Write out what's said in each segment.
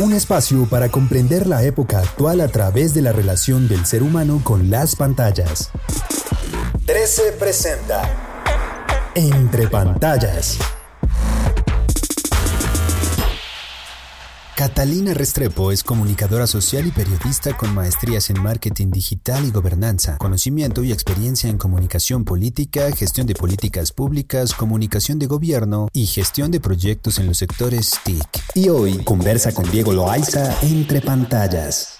Un espacio para comprender la época actual a través de la relación del ser humano con las pantallas. 13 presenta Entre pantallas. Catalina Restrepo es comunicadora social y periodista con maestrías en marketing digital y gobernanza, conocimiento y experiencia en comunicación política, gestión de políticas públicas, comunicación de gobierno y gestión de proyectos en los sectores TIC. Y hoy conversa con Diego Loaiza entre pantallas.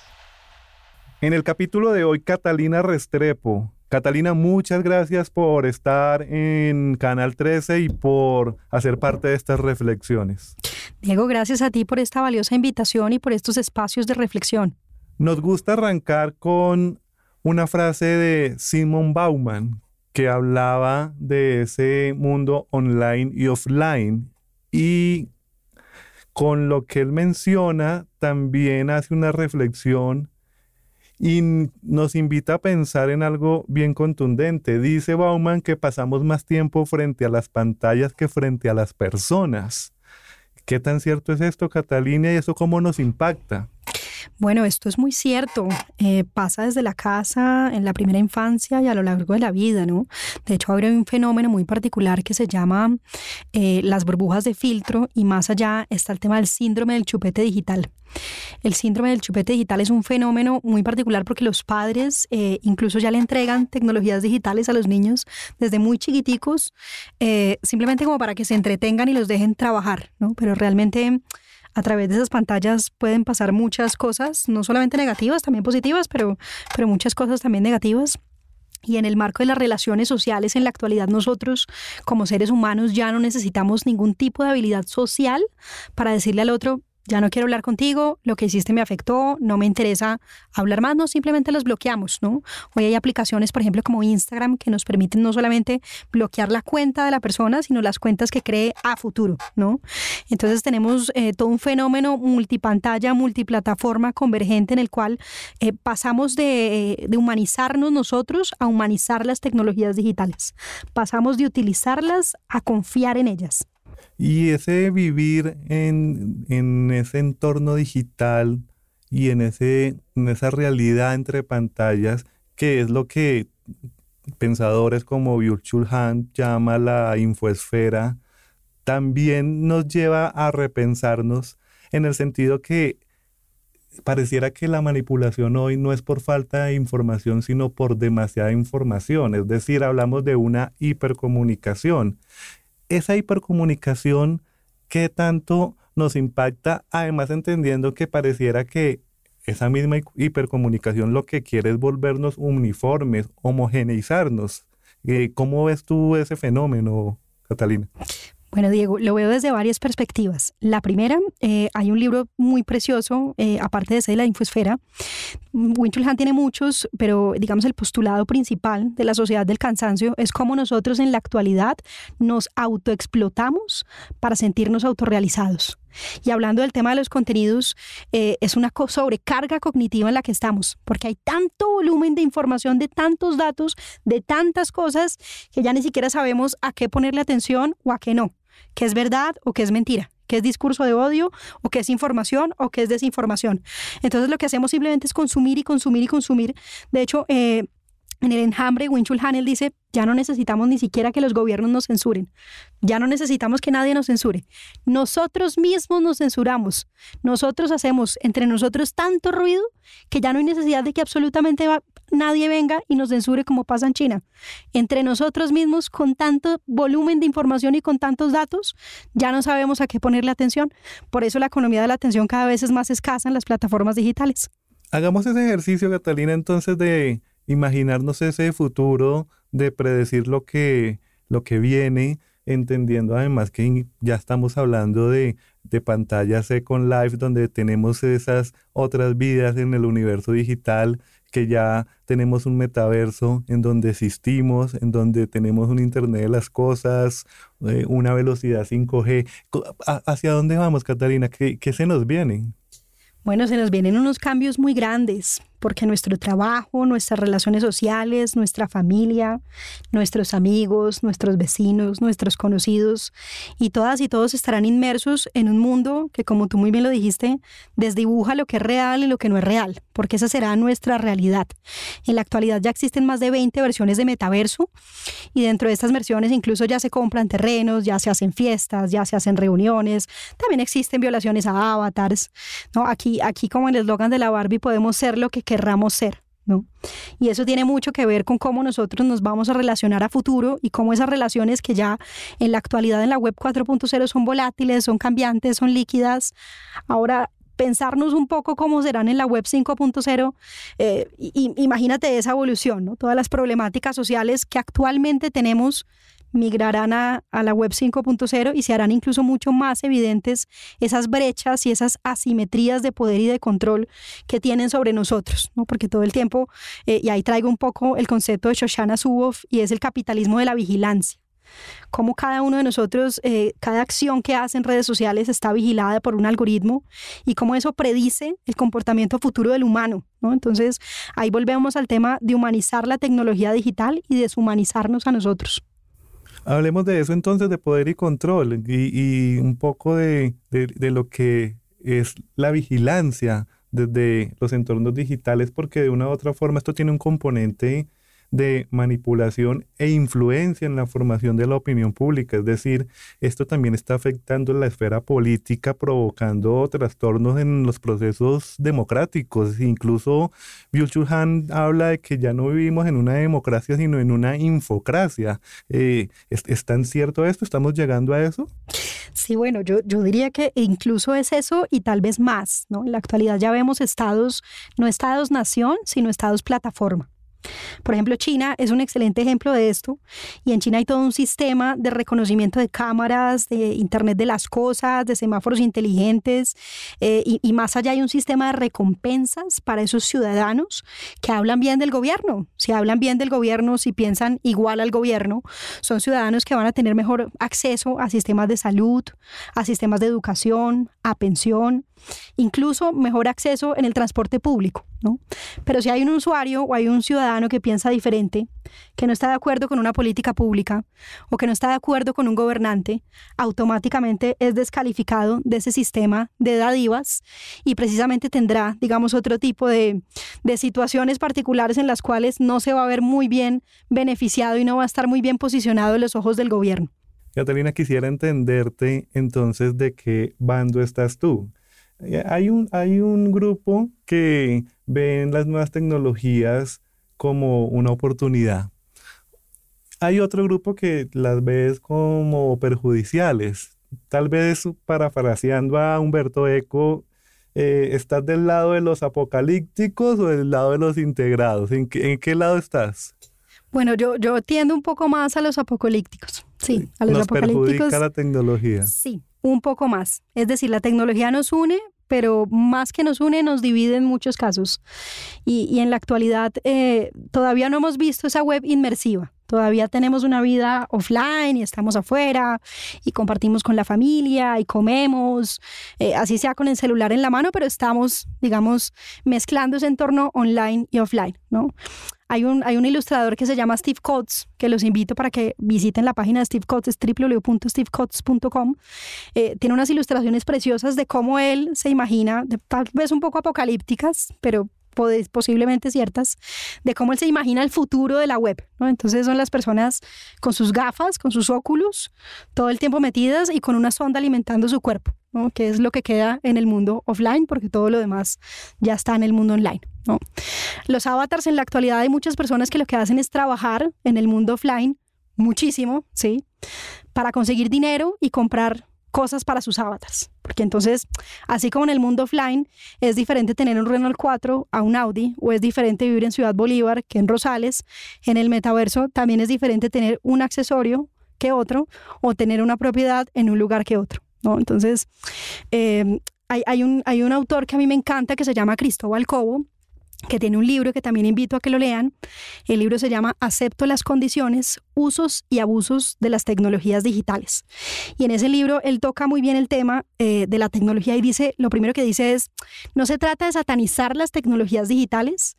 En el capítulo de hoy, Catalina Restrepo. Catalina, muchas gracias por estar en Canal 13 y por hacer parte de estas reflexiones. Diego, gracias a ti por esta valiosa invitación y por estos espacios de reflexión. Nos gusta arrancar con una frase de Simon Bauman que hablaba de ese mundo online y offline y con lo que él menciona también hace una reflexión y nos invita a pensar en algo bien contundente. Dice Bauman que pasamos más tiempo frente a las pantallas que frente a las personas. ¿Qué tan cierto es esto, Catalina, y eso cómo nos impacta? Bueno, esto es muy cierto. Eh, pasa desde la casa, en la primera infancia y a lo largo de la vida, ¿no? De hecho, hay un fenómeno muy particular que se llama eh, las burbujas de filtro y más allá está el tema del síndrome del chupete digital. El síndrome del chupete digital es un fenómeno muy particular porque los padres eh, incluso ya le entregan tecnologías digitales a los niños desde muy chiquiticos, simplemente como para que se entretengan y los dejen trabajar, ¿no? Pero realmente a través de esas pantallas pueden pasar muchas cosas, no solamente negativas, también positivas, pero, pero muchas cosas también negativas. Y en el marco de las relaciones sociales en la actualidad nosotros como seres humanos ya no necesitamos ningún tipo de habilidad social para decirle al otro, ya no quiero hablar contigo, lo que hiciste me afectó, no me interesa hablar más, no, simplemente los bloqueamos, ¿no? Hoy hay aplicaciones, por ejemplo, como Instagram, que nos permiten no solamente bloquear la cuenta de la persona, sino las cuentas que cree a futuro, ¿no? Entonces tenemos eh, todo un fenómeno multipantalla, multiplataforma convergente en el cual eh, pasamos de, de humanizarnos nosotros a humanizar las tecnologías digitales. Pasamos de utilizarlas a confiar en ellas. Y ese vivir en, ese entorno digital y en, ese, en esa realidad entre pantallas, que es lo que pensadores como Virtual Hand llama la infoesfera, también nos lleva a repensarnos en el sentido que pareciera que la manipulación hoy no es por falta de información, sino por demasiada información. Es decir, hablamos de una hipercomunicación esa hipercomunicación, ¿qué tanto nos impacta? Además, entendiendo que pareciera que esa misma hipercomunicación lo que quiere es volvernos uniformes, homogeneizarnos. Eh, ¿Cómo ves tú ese fenómeno, Catalina? Bueno, Diego, lo veo desde varias perspectivas. La primera, eh, hay un libro muy precioso, eh, aparte de ese de la infosfera. Winchell tiene muchos, pero digamos el postulado principal de la sociedad del cansancio es cómo nosotros en la actualidad nos autoexplotamos para sentirnos autorrealizados. Y hablando del tema de los contenidos, eh, es una sobrecarga cognitiva en la que estamos, porque hay tanto volumen de información, de tantos datos, de tantas cosas, que ya ni siquiera sabemos a qué ponerle atención o a qué no, qué es verdad o qué es mentira qué es discurso de odio o qué es información o qué es desinformación. Entonces lo que hacemos simplemente es consumir y consumir y consumir. De hecho, eh, en el enjambre, Winchul Hanel dice, ya no necesitamos ni siquiera que los gobiernos nos censuren, ya no necesitamos que nadie nos censure. Nosotros mismos nos censuramos, nosotros hacemos entre nosotros tanto ruido que ya no hay necesidad de que absolutamente nadie venga y nos censure como pasa en China. Entre nosotros mismos, con tanto volumen de información y con tantos datos, ya no sabemos a qué ponerle atención. Por eso la economía de la atención cada vez es más escasa en las plataformas digitales. Hagamos ese ejercicio, Catalina, entonces de imaginarnos ese futuro, de predecir lo que, lo que viene, entendiendo además que ya estamos hablando de, de pantallas Second Life, donde tenemos esas otras vidas en el universo digital que ya tenemos un metaverso en donde existimos, en donde tenemos un Internet de las cosas, eh, una velocidad 5G. ¿Hacia dónde vamos, Catalina? ¿Qué, qué se nos viene? Bueno, se nos vienen unos cambios muy grandes porque nuestro trabajo, nuestras relaciones sociales, nuestra familia, nuestros amigos, nuestros vecinos, nuestros conocidos y todas y todos estarán inmersos en un mundo que, como tú muy bien lo dijiste, desdibuja lo que es real y lo que no es real, porque esa será nuestra realidad. En la actualidad ya existen más de 20 versiones de metaverso y dentro de estas versiones incluso ya se compran terrenos, ya se hacen fiestas, ya se hacen reuniones, también existen violaciones a avatars. ¿no? Aquí, aquí como en el eslogan de la Barbie podemos ser lo que querramos ser. ¿no? Y eso tiene mucho que ver con cómo nosotros nos vamos a relacionar a futuro y cómo esas relaciones que ya en la actualidad en la web 4.0 son volátiles, son cambiantes, son líquidas, ahora pensarnos un poco cómo serán en la web 5.0, eh, imagínate esa evolución, ¿no? todas las problemáticas sociales que actualmente tenemos migrarán a, la web 5.0 y se harán incluso mucho más evidentes esas brechas y esas asimetrías de poder y de control que tienen sobre nosotros, ¿no? porque todo el tiempo, eh, y ahí traigo un poco el concepto de Shoshana Zuboff y es el capitalismo de la vigilancia. Cómo cada uno de nosotros, eh, cada acción que hace en redes sociales está vigilada por un algoritmo y cómo eso predice el comportamiento futuro del humano. ¿no? Entonces, ahí volvemos al tema de humanizar la tecnología digital y deshumanizarnos a nosotros. Hablemos de eso entonces, de poder y control y, un poco de, de, lo que es la vigilancia desde los entornos digitales, porque de una u otra forma esto tiene un componente de manipulación e influencia en la formación de la opinión pública. Es decir, esto también está afectando la esfera política, provocando trastornos en los procesos democráticos. Incluso Byul Han habla de que ya no vivimos en una democracia, sino en una infocracia. Eh, ¿Es, tan cierto esto? ¿Estamos llegando a eso? Sí, bueno, yo, yo diría que incluso es eso y tal vez más, ¿no? En la actualidad ya vemos estados, no estados-nación, sino estados-plataforma. Por ejemplo, China es un excelente ejemplo de esto y en China hay todo un sistema de reconocimiento de cámaras, de Internet de las Cosas, de semáforos inteligentes eh, y, más allá hay un sistema de recompensas para esos ciudadanos que hablan bien del gobierno. Si hablan bien del gobierno, si piensan igual al gobierno, son ciudadanos que van a tener mejor acceso a sistemas de salud, a sistemas de educación, a pensión, incluso mejor acceso en el transporte público. ¿no? Pero si hay un usuario o hay un ciudadano que piensa diferente, que no está de acuerdo con una política pública o que no está de acuerdo con un gobernante, automáticamente es descalificado de ese sistema de dadivas y precisamente tendrá, digamos, otro tipo de, de situaciones particulares en las cuales no se va a ver muy bien beneficiado y no va a estar muy bien posicionado en los ojos del gobierno. Catalina, quisiera entenderte entonces de qué bando estás tú. Eh, hay un, hay un grupo que ven las nuevas tecnologías como una oportunidad. Hay otro grupo que las ves como perjudiciales. Tal vez parafraseando a Humberto Eco, eh, ¿estás del lado de los apocalípticos o del lado de los integrados? ¿En qué, lado estás? Bueno, yo, yo tiendo un poco más a los apocalípticos. Sí, a los ¿Nos perjudica la tecnología? Sí, un poco más. Es decir, la tecnología nos une, pero más que nos une, nos divide en muchos casos. Y, en la actualidad eh, todavía no hemos visto esa web inmersiva. Todavía tenemos una vida offline y estamos afuera y compartimos con la familia y comemos, eh, así sea con el celular en la mano, pero estamos, digamos, mezclando ese entorno online y offline, ¿no? Hay un, hay un ilustrador que se llama Steve Coates, que los invito para que visiten la página de Steve Coates, www.stevecoates.com. Eh, tiene unas ilustraciones preciosas de cómo él se imagina, tal vez un poco apocalípticas, pero posiblemente ciertas, de cómo él se imagina el futuro de la web. ¿no? Entonces son las personas con sus gafas, con sus óculos, todo el tiempo metidas y con una sonda alimentando su cuerpo, ¿no? que es lo que queda en el mundo offline, porque todo lo demás ya está en el mundo online. ¿no? Los avatars en la actualidad hay muchas personas que lo que hacen es trabajar en el mundo offline muchísimo, ¿sí? Para conseguir dinero y comprar cosas para sus avatars. Porque entonces, así como en el mundo offline, es diferente tener un Renault 4 a un Audi, o es diferente vivir en Ciudad Bolívar que en Rosales, en el metaverso también es diferente tener un accesorio que otro, o tener una propiedad en un lugar que otro. ¿no? Entonces, eh, hay, hay, un, hay un autor que a mí me encanta que se llama Cristóbal Cobo, que tiene un libro que también invito a que lo lean. El libro se llama Acepto las condiciones, usos y abusos de las tecnologías digitales. Y en ese libro él toca muy bien el tema eh, de la tecnología y dice, lo primero que dice es, no se trata de satanizar las tecnologías digitales,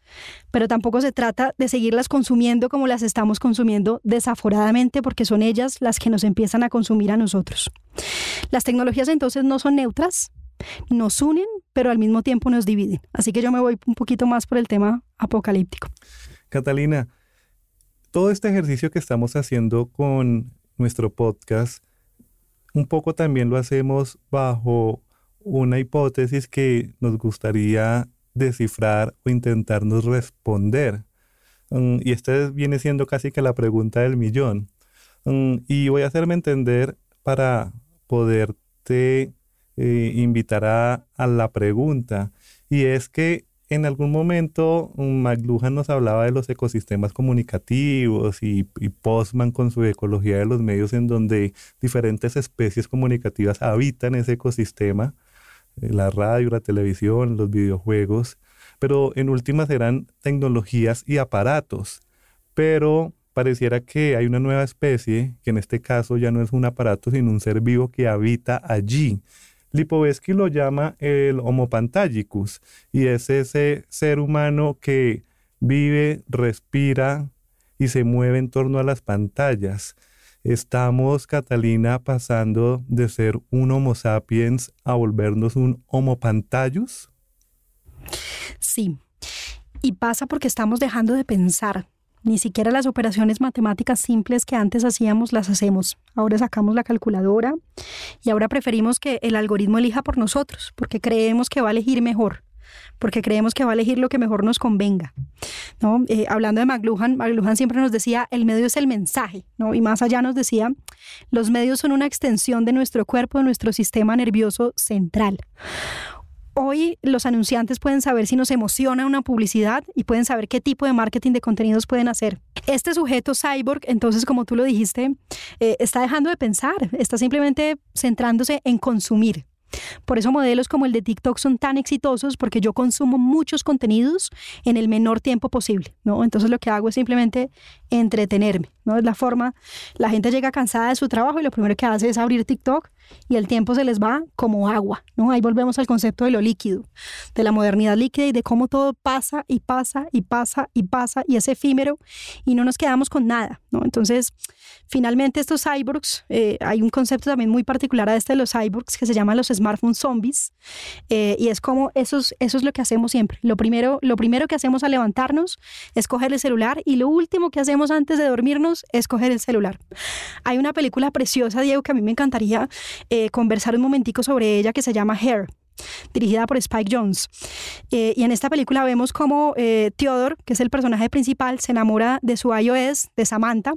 pero tampoco se trata de seguirlas consumiendo como las estamos consumiendo desaforadamente porque son ellas las que nos empiezan a consumir a nosotros. Las tecnologías entonces no son neutras, nos unen, pero al mismo tiempo nos dividen. Así que yo me voy un poquito más por el tema apocalíptico. Catalina, todo este ejercicio que estamos haciendo con nuestro podcast, un poco también lo hacemos bajo una hipótesis que nos gustaría descifrar o intentarnos responder. Mm, y esta viene siendo casi que la pregunta del millón. Mm, y voy a hacerme entender para poderte eh, invitará a la pregunta. Y es que en algún momento um, McLuhan nos hablaba de los ecosistemas comunicativos y, Postman con su ecología de los medios en donde diferentes especies comunicativas habitan ese ecosistema, eh, la radio, la televisión, los videojuegos, pero en últimas eran tecnologías y aparatos. Pero pareciera que hay una nueva especie, que en este caso ya no es un aparato, sino un ser vivo que habita allí Lipovetsky lo llama el Homo pantagicus y es ese ser humano que vive, respira y se mueve en torno a las pantallas. Estamos, Catalina, pasando de ser un Homo sapiens a volvernos un Homo pantallus. Sí, y pasa porque estamos dejando de pensar, ni siquiera las operaciones matemáticas simples que antes hacíamos las hacemos. Ahora sacamos la calculadora y ahora preferimos que el algoritmo elija por nosotros, porque creemos que va a elegir mejor porque creemos que va a elegir lo que mejor nos convenga. ¿no? Eh, hablando de McLuhan, McLuhan siempre nos decía, el medio es el mensaje, y más allá nos decía, los medios son una extensión de nuestro cuerpo, de nuestro sistema nervioso central. Hoy los anunciantes pueden saber si nos emociona una publicidad y pueden saber qué tipo de marketing de contenidos pueden hacer. Este sujeto cyborg, entonces, como tú lo dijiste, eh, está dejando de pensar, está simplemente centrándose en consumir. Por eso modelos como el de TikTok son tan exitosos porque yo consumo muchos contenidos en el menor tiempo posible, ¿no? Entonces lo que hago es simplemente entretenerme, ¿no? Es la forma, la gente llega cansada de su trabajo y lo primero que hace es abrir TikTok y el tiempo se les va como agua, ¿no? Ahí volvemos al concepto de lo líquido, de la modernidad líquida y de cómo todo pasa y pasa y pasa y pasa y es efímero y no nos quedamos con nada, ¿no? Entonces, finalmente estos cyborgs, eh, hay un concepto también muy particular a este de los cyborgs que se llama los smartphone zombies eh, y es como eso es, eso es lo que hacemos siempre. Lo primero, lo primero que hacemos al levantarnos es coger el celular y lo último que hacemos antes de dormirnos es coger el celular. Hay una película preciosa, Diego, que a mí me encantaría eh, conversar un momentico sobre ella que se llama Hair dirigida por Spike Jones. Eh, y en esta película vemos cómo eh, Theodore, que es el personaje principal, se enamora de su iOS, de Samantha,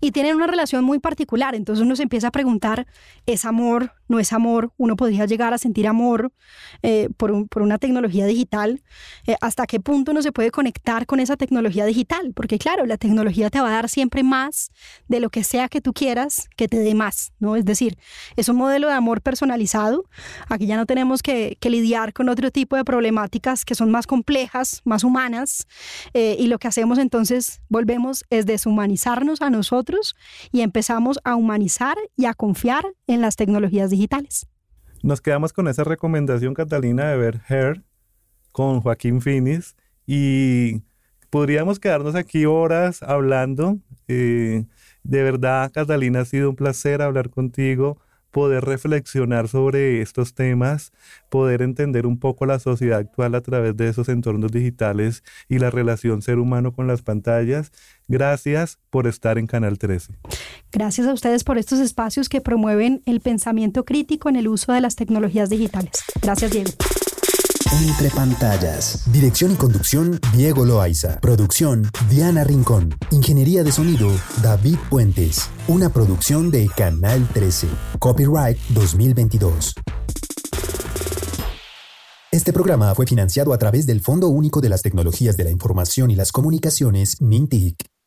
y tienen una relación muy particular. Entonces uno se empieza a preguntar, ¿es amor? ¿No es amor? Uno podría llegar a sentir amor eh, por, una tecnología digital. Eh, ¿Hasta qué punto uno se puede conectar con esa tecnología digital? Porque claro, la tecnología te va a dar siempre más de lo que sea que tú quieras que te dé más, ¿no? Es decir, es un modelo de amor personalizado. Aquí ya no tenemos que, lidiar con otro tipo de problemáticas que son más complejas, más humanas. Eh, y lo que hacemos entonces, volvemos, es deshumanizarnos a nosotros y empezamos a humanizar y a confiar en las tecnologías digitales. Nos quedamos con esa recomendación, Catalina, de ver Hair con Joaquín Finis y podríamos quedarnos aquí horas hablando. Eh, de verdad, Catalina, ha sido un placer hablar contigo poder reflexionar sobre estos temas, poder entender un poco la sociedad actual a través de esos entornos digitales y la relación ser humano con las pantallas. Gracias por estar en Canal 13. Gracias a ustedes por estos espacios que promueven el pensamiento crítico en el uso de las tecnologías digitales. Gracias, Diego. Entre pantallas. Dirección y conducción, Diego Loaiza. Producción, Diana Rincón. Ingeniería de sonido, David Puentes. Una producción de Canal 13. Copyright 2022. Este programa fue financiado a través del Fondo Único de las Tecnologías de la Información y las Comunicaciones, MINTIC.